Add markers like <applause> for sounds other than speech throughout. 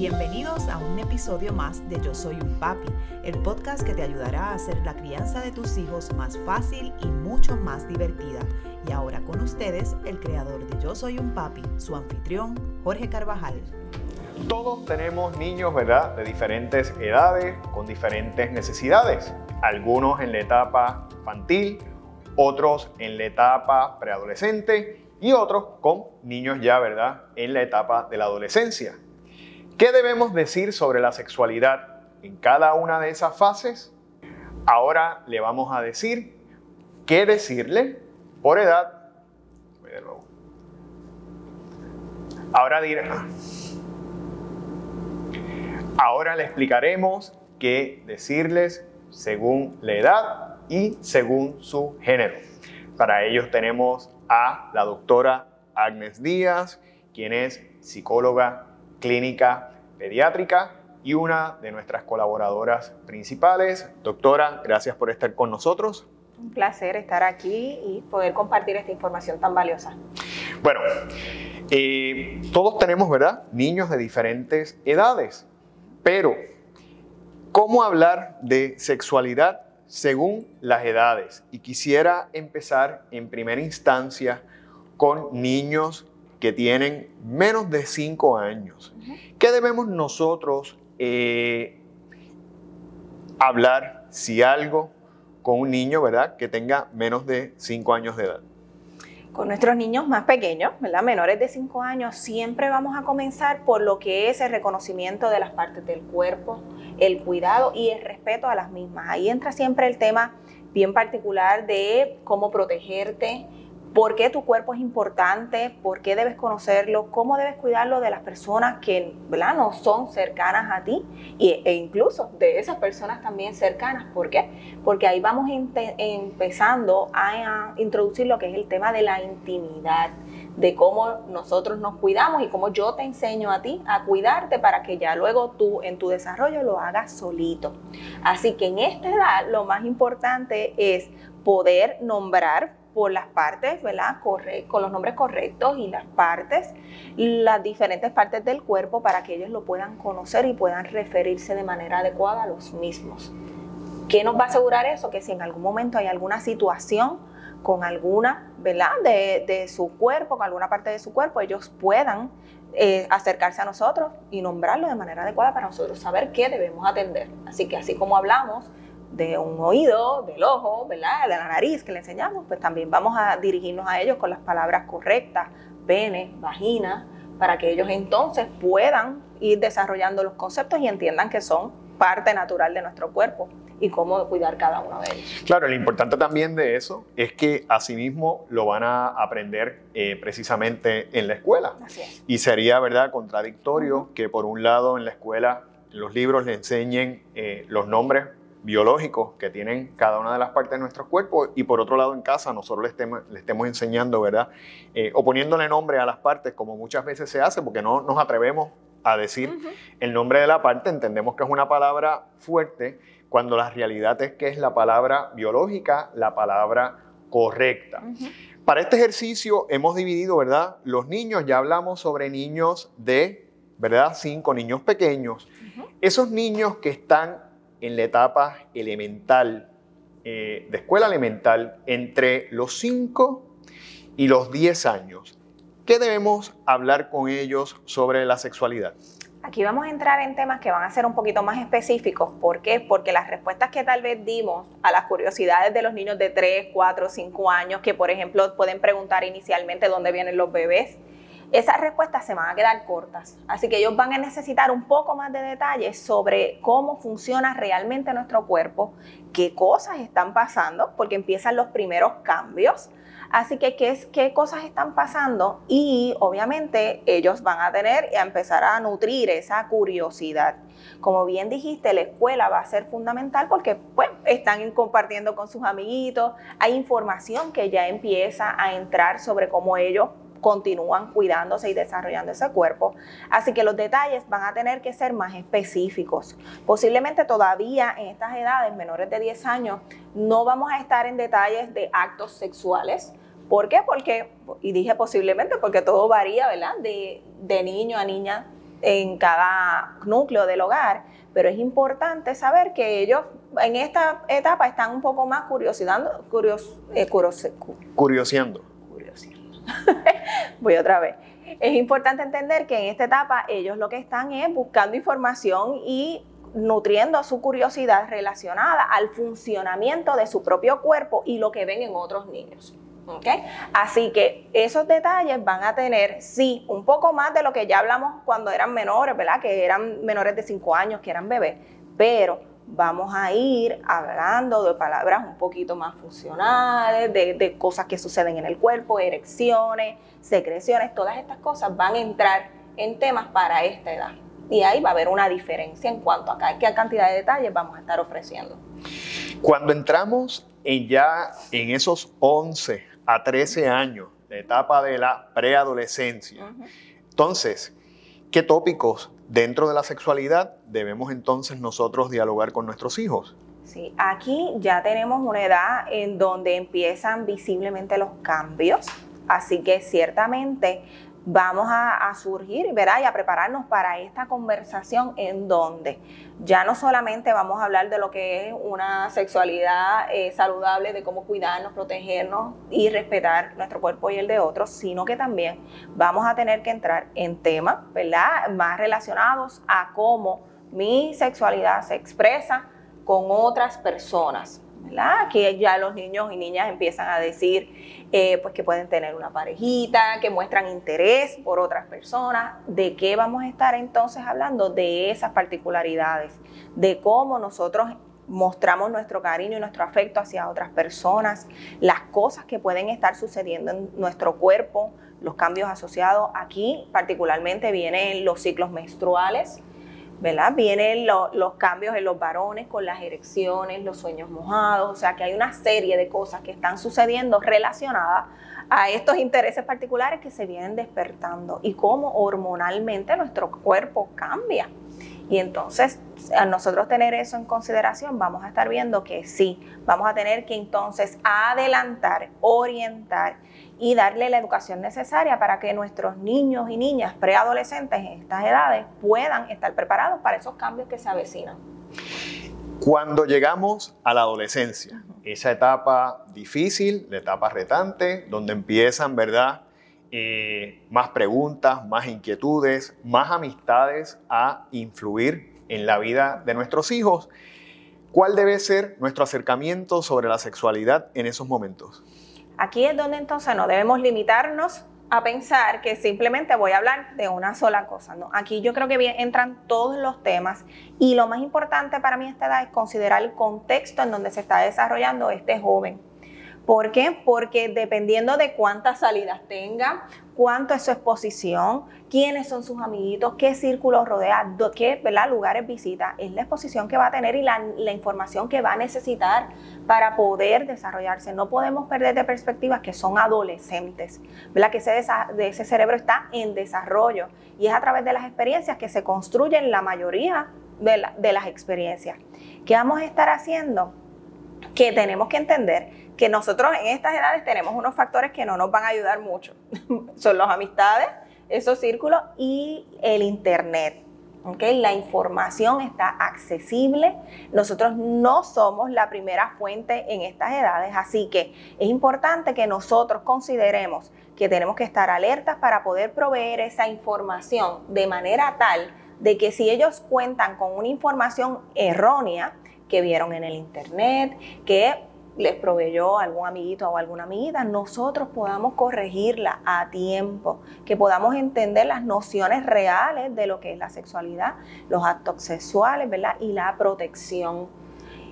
Bienvenidos a un episodio más de Yo Soy un Papi, el podcast que te ayudará a hacer la crianza de tus hijos más fácil y mucho más divertida. Y ahora con ustedes, el creador de Yo Soy un Papi, su anfitrión, Jorge Carvajal. Todos tenemos niños, ¿verdad?, de diferentes edades, con diferentes necesidades. Algunos en la etapa infantil, otros en la etapa preadolescente y otros con niños ya, ¿verdad?, en la etapa de la adolescencia. ¿Qué debemos decir sobre la sexualidad en cada una de esas fases? Ahora le vamos a decir qué decirle por edad. Ahora dirá. Ahora le explicaremos qué decirles según la edad y según su género. Para ello tenemos a la doctora Agnes Díaz, quien es psicóloga clínica pediátrica y una de nuestras colaboradoras principales. Doctora, gracias por estar con nosotros. Un placer estar aquí y poder compartir esta información tan valiosa. Bueno, eh, todos tenemos, ¿verdad? Niños de diferentes edades, pero ¿cómo hablar de sexualidad según las edades? Y quisiera empezar en primera instancia con niños que tienen menos de 5 años. ¿Qué debemos nosotros eh, hablar si algo con un niño, ¿verdad?, que tenga menos de 5 años de edad. Con nuestros niños más pequeños, ¿verdad? menores de 5 años, siempre vamos a comenzar por lo que es el reconocimiento de las partes del cuerpo, el cuidado y el respeto a las mismas. Ahí entra siempre el tema bien particular de cómo protegerte, por qué tu cuerpo es importante, por qué debes conocerlo, cómo debes cuidarlo de las personas que no son cercanas a ti e incluso de esas personas también cercanas. ¿Por qué? Porque ahí vamos empezando a, introducir lo que es el tema de la intimidad, de cómo nosotros nos cuidamos y cómo yo te enseño a ti a cuidarte para que ya luego tú en tu desarrollo lo hagas solito. Así que en esta edad lo más importante es poder nombrar por las partes, ¿verdad? Corre, con los nombres correctos y las partes, las diferentes partes del cuerpo para que ellos lo puedan conocer y puedan referirse de manera adecuada a los mismos. ¿Qué nos va a asegurar eso? Que si en algún momento hay alguna situación con alguna, ¿verdad? De, su cuerpo, con alguna parte de su cuerpo, ellos puedan eh, acercarse a nosotros y nombrarlo de manera adecuada para nosotros saber qué debemos atender. Así que así como hablamos de un oído, del ojo, ¿verdad? de la nariz que le enseñamos, pues también vamos a dirigirnos a ellos con las palabras correctas, pene, vagina, para que ellos entonces puedan ir desarrollando los conceptos y entiendan que son parte natural de nuestro cuerpo y cómo cuidar cada uno de ellos. Claro, lo importante también de eso es que asimismo lo van a aprender eh, precisamente en la escuela. Así es. Y sería, ¿verdad?, contradictorio que por un lado en la escuela los libros le enseñen eh, los nombres biológicos que tienen cada una de las partes de nuestro cuerpo y por otro lado en casa nosotros le estemos, le estemos enseñando, ¿verdad? Eh, o poniéndole nombre a las partes como muchas veces se hace porque no nos atrevemos a decir el nombre de la parte, entendemos que es una palabra fuerte cuando la realidad es que es la palabra biológica, la palabra correcta. Para este ejercicio hemos dividido, ¿verdad? Los niños, ya hablamos sobre niños de, ¿verdad? Cinco niños pequeños. Esos niños que están en la etapa elemental, eh, de escuela elemental, entre los 5 y los 10 años. ¿Qué debemos hablar con ellos sobre la sexualidad? Aquí vamos a entrar en temas que van a ser un poquito más específicos. ¿Por qué? Porque las respuestas que tal vez dimos a las curiosidades de los niños de 3, 4, 5 años, que por ejemplo pueden preguntar inicialmente dónde vienen los bebés, esas respuestas se van a quedar cortas. Así que ellos van a necesitar un poco más de detalles sobre cómo funciona realmente nuestro cuerpo, qué cosas están pasando, porque empiezan los primeros cambios. Así que qué, qué cosas están pasando y obviamente ellos van a tener a empezar a nutrir esa curiosidad. Como bien dijiste, la escuela va a ser fundamental porque pues, están compartiendo con sus amiguitos, hay información que ya empieza a entrar sobre cómo ellos continúan cuidándose y desarrollando ese cuerpo. Así que los detalles van a tener que ser más específicos. Posiblemente todavía en estas edades, menores de 10 años, no vamos a estar en detalles de actos sexuales. ¿Por qué? Porque, y dije posiblemente porque todo varía, ¿verdad? De, niño a niña en cada núcleo del hogar, pero es importante saber que ellos en esta etapa están un poco más curiosidando, curios, eh, curioseando. <laughs> Voy otra vez. Es importante entender que en esta etapa ellos lo que están es buscando información y nutriendo su curiosidad relacionada al funcionamiento de su propio cuerpo y lo que ven en otros niños. Así que esos detalles van a tener, sí, un poco más de lo que ya hablamos cuando eran menores, ¿verdad? Que eran menores de 5 años, que eran bebés, pero vamos a ir hablando de palabras un poquito más funcionales, de, de, cosas que suceden en el cuerpo, erecciones, secreciones, todas estas cosas van a entrar en temas para esta edad. Y ahí va a haber una diferencia en cuanto a qué cantidad de detalles vamos a estar ofreciendo. Cuando entramos en ya en esos 11 a 13 años, la etapa de la preadolescencia. Entonces, ¿qué tópicos dentro de la sexualidad debemos entonces nosotros dialogar con nuestros hijos? Sí, aquí ya tenemos una edad en donde empiezan visiblemente los cambios, así que ciertamente vamos a, surgir ¿verdad? y a prepararnos para esta conversación en donde ya no solamente vamos a hablar de lo que es una sexualidad eh, saludable, de cómo cuidarnos, protegernos y respetar nuestro cuerpo y el de otros, sino que también vamos a tener que entrar en temas ¿verdad? más relacionados a cómo mi sexualidad se expresa con otras personas. ¿Verdad? Que ya los niños y niñas empiezan a decir eh, pues que pueden tener una parejita, que muestran interés por otras personas. ¿De qué vamos a estar entonces hablando? De esas particularidades, de cómo nosotros mostramos nuestro cariño y nuestro afecto hacia otras personas, las cosas que pueden estar sucediendo en nuestro cuerpo, los cambios asociados. Aquí particularmente vienen los ciclos menstruales, ¿verdad? Vienen los cambios en los varones con las erecciones, los sueños mojados, o sea que hay una serie de cosas que están sucediendo relacionadas a estos intereses particulares que se vienen despertando y cómo hormonalmente nuestro cuerpo cambia. Y entonces, al nosotros tener eso en consideración, vamos a estar viendo que sí, vamos a tener que entonces adelantar, orientar y darle la educación necesaria para que nuestros niños y niñas preadolescentes en estas edades puedan estar preparados para esos cambios que se avecinan. Cuando llegamos a la adolescencia, esa etapa difícil, la etapa retante, donde empiezan, ¿verdad? Eh, más preguntas, más inquietudes, más amistades a influir en la vida de nuestros hijos. ¿Cuál debe ser nuestro acercamiento sobre la sexualidad en esos momentos? Aquí es donde entonces no debemos limitarnos a pensar que simplemente voy a hablar de una sola cosa. No, aquí yo creo que entran todos los temas y lo más importante para mí esta edad es considerar el contexto en donde se está desarrollando este joven. ¿Por qué? Porque dependiendo de cuántas salidas tenga, cuánto es su exposición, quiénes son sus amiguitos, qué círculos rodea, qué lugares visita, es la exposición que va a tener y la, información que va a necesitar para poder desarrollarse. No podemos perder de perspectiva que son adolescentes, ¿verdad? que ese, cerebro está en desarrollo y es a través de las experiencias que se construyen la mayoría de, de las experiencias. ¿Qué vamos a estar haciendo? Que tenemos que entender que nosotros en estas edades tenemos unos factores que no nos van a ayudar mucho. <laughs> Son las amistades, esos círculos y el Internet. ¿okay? La información está accesible. Nosotros no somos la primera fuente en estas edades, así que es importante que nosotros consideremos que tenemos que estar alertas para poder proveer esa información de manera tal de que si ellos cuentan con una información errónea que vieron en el Internet, que les proveyó algún amiguito o alguna amiguita, nosotros podamos corregirla a tiempo, que podamos entender las nociones reales de lo que es la sexualidad, los actos sexuales, ¿verdad? Y la protección.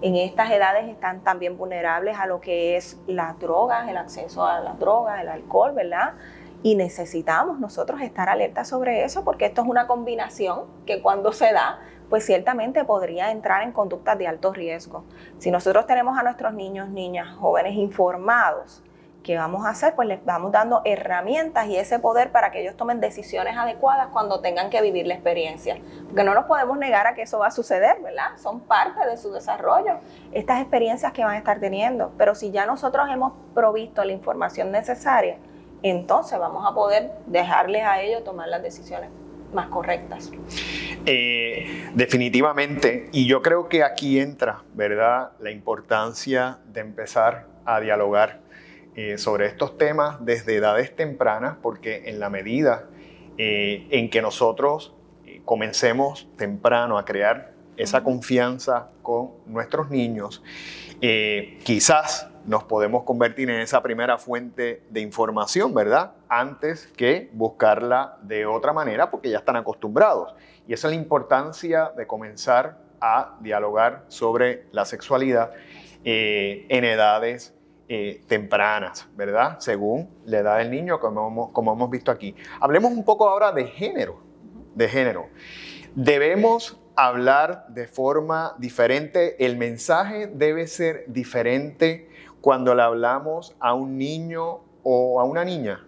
En estas edades están también vulnerables a lo que es las drogas, el acceso a las drogas, el alcohol, ¿verdad? Y necesitamos nosotros estar alertas sobre eso porque esto es una combinación que cuando se da pues ciertamente podría entrar en conductas de alto riesgo. Si nosotros tenemos a nuestros niños, niñas, jóvenes informados, ¿qué vamos a hacer? Pues les vamos dando herramientas y ese poder para que ellos tomen decisiones adecuadas cuando tengan que vivir la experiencia. Porque no nos podemos negar a que eso va a suceder, ¿verdad? Son parte de su desarrollo, estas experiencias que van a estar teniendo. Pero si ya nosotros hemos provisto la información necesaria, entonces vamos a poder dejarles a ellos tomar las decisiones más correctas. Eh, definitivamente, y yo creo que aquí entra, ¿verdad?, la importancia de empezar a dialogar eh, sobre estos temas desde edades tempranas, porque en la medida eh, en que nosotros comencemos temprano a crear esa confianza con nuestros niños, quizás nos podemos convertir en esa primera fuente de información, ¿verdad? Antes que buscarla de otra manera porque ya están acostumbrados. Y esa es la importancia de comenzar a dialogar sobre la sexualidad eh, en edades eh, tempranas, ¿verdad? Según la edad del niño, como hemos, como hemos visto aquí. Hablemos un poco ahora de género, de género. Debemos hablar de forma diferente, el mensaje debe ser diferente cuando le hablamos a un niño o a una niña?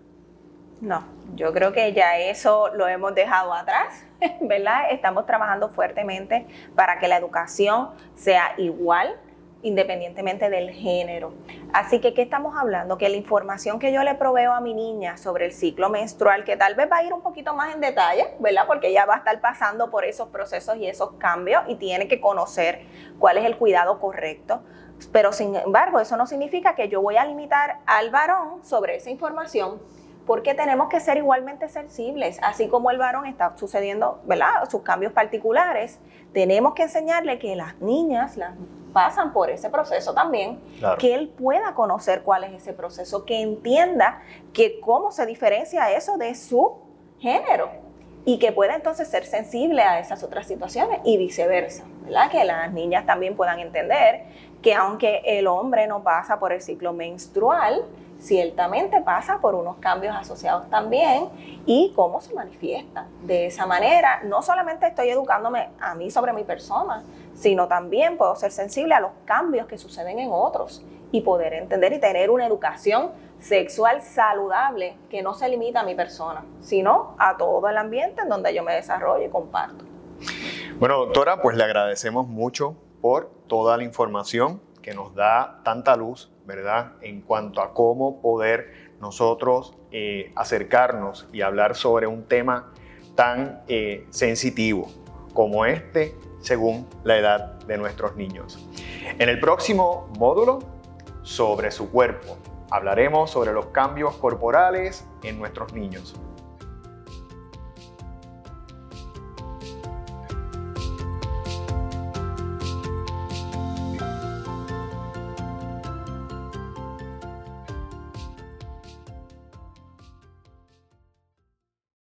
No, yo creo que ya eso lo hemos dejado atrás, <laughs> ¿verdad? Estamos trabajando fuertemente para que la educación sea igual independientemente del género. Así que, ¿qué estamos hablando? Que la información que yo le proveo a mi niña sobre el ciclo menstrual, que tal vez va a ir un poquito más en detalle, ¿verdad? Porque ella va a estar pasando por esos procesos y esos cambios y tiene que conocer cuál es el cuidado correcto. Pero sin embargo, eso no significa que yo voy a limitar al varón sobre esa información porque tenemos que ser igualmente sensibles, así como el varón está sucediendo, ¿verdad? Sus cambios particulares, tenemos que enseñarle que las niñas las pasan por ese proceso también, que él pueda conocer cuál es ese proceso, que entienda que cómo se diferencia eso de su género y que pueda entonces ser sensible a esas otras situaciones y viceversa, ¿verdad? Que las niñas también puedan entender que aunque el hombre no pasa por el ciclo menstrual, ciertamente pasa por unos cambios asociados también y cómo se manifiesta. De esa manera, no solamente estoy educándome a mí sobre mi persona, sino también puedo ser sensible a los cambios que suceden en otros y poder entender y tener una educación sexual saludable que no se limita a mi persona, sino a todo el ambiente en donde yo me desarrollo y comparto. Bueno, doctora, pues le agradecemos mucho por toda la información que nos da tanta luz, ¿verdad? En cuanto a cómo poder nosotros eh, acercarnos y hablar sobre un tema tan eh, sensitivo como este según la edad de nuestros niños. En el próximo módulo sobre su cuerpo hablaremos sobre los cambios corporales en nuestros niños.